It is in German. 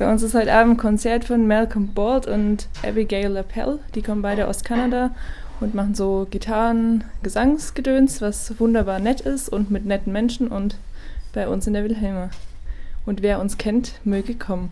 Bei uns ist halt heute Abend ein Konzert von Malcolm Bolt und Abigail Lapel. Die kommen beide aus Kanada und machen so Gitarren, Gesangsgedöns, was wunderbar nett ist und mit netten Menschen und bei uns in der Wilhelma. Und wer uns kennt, möge kommen.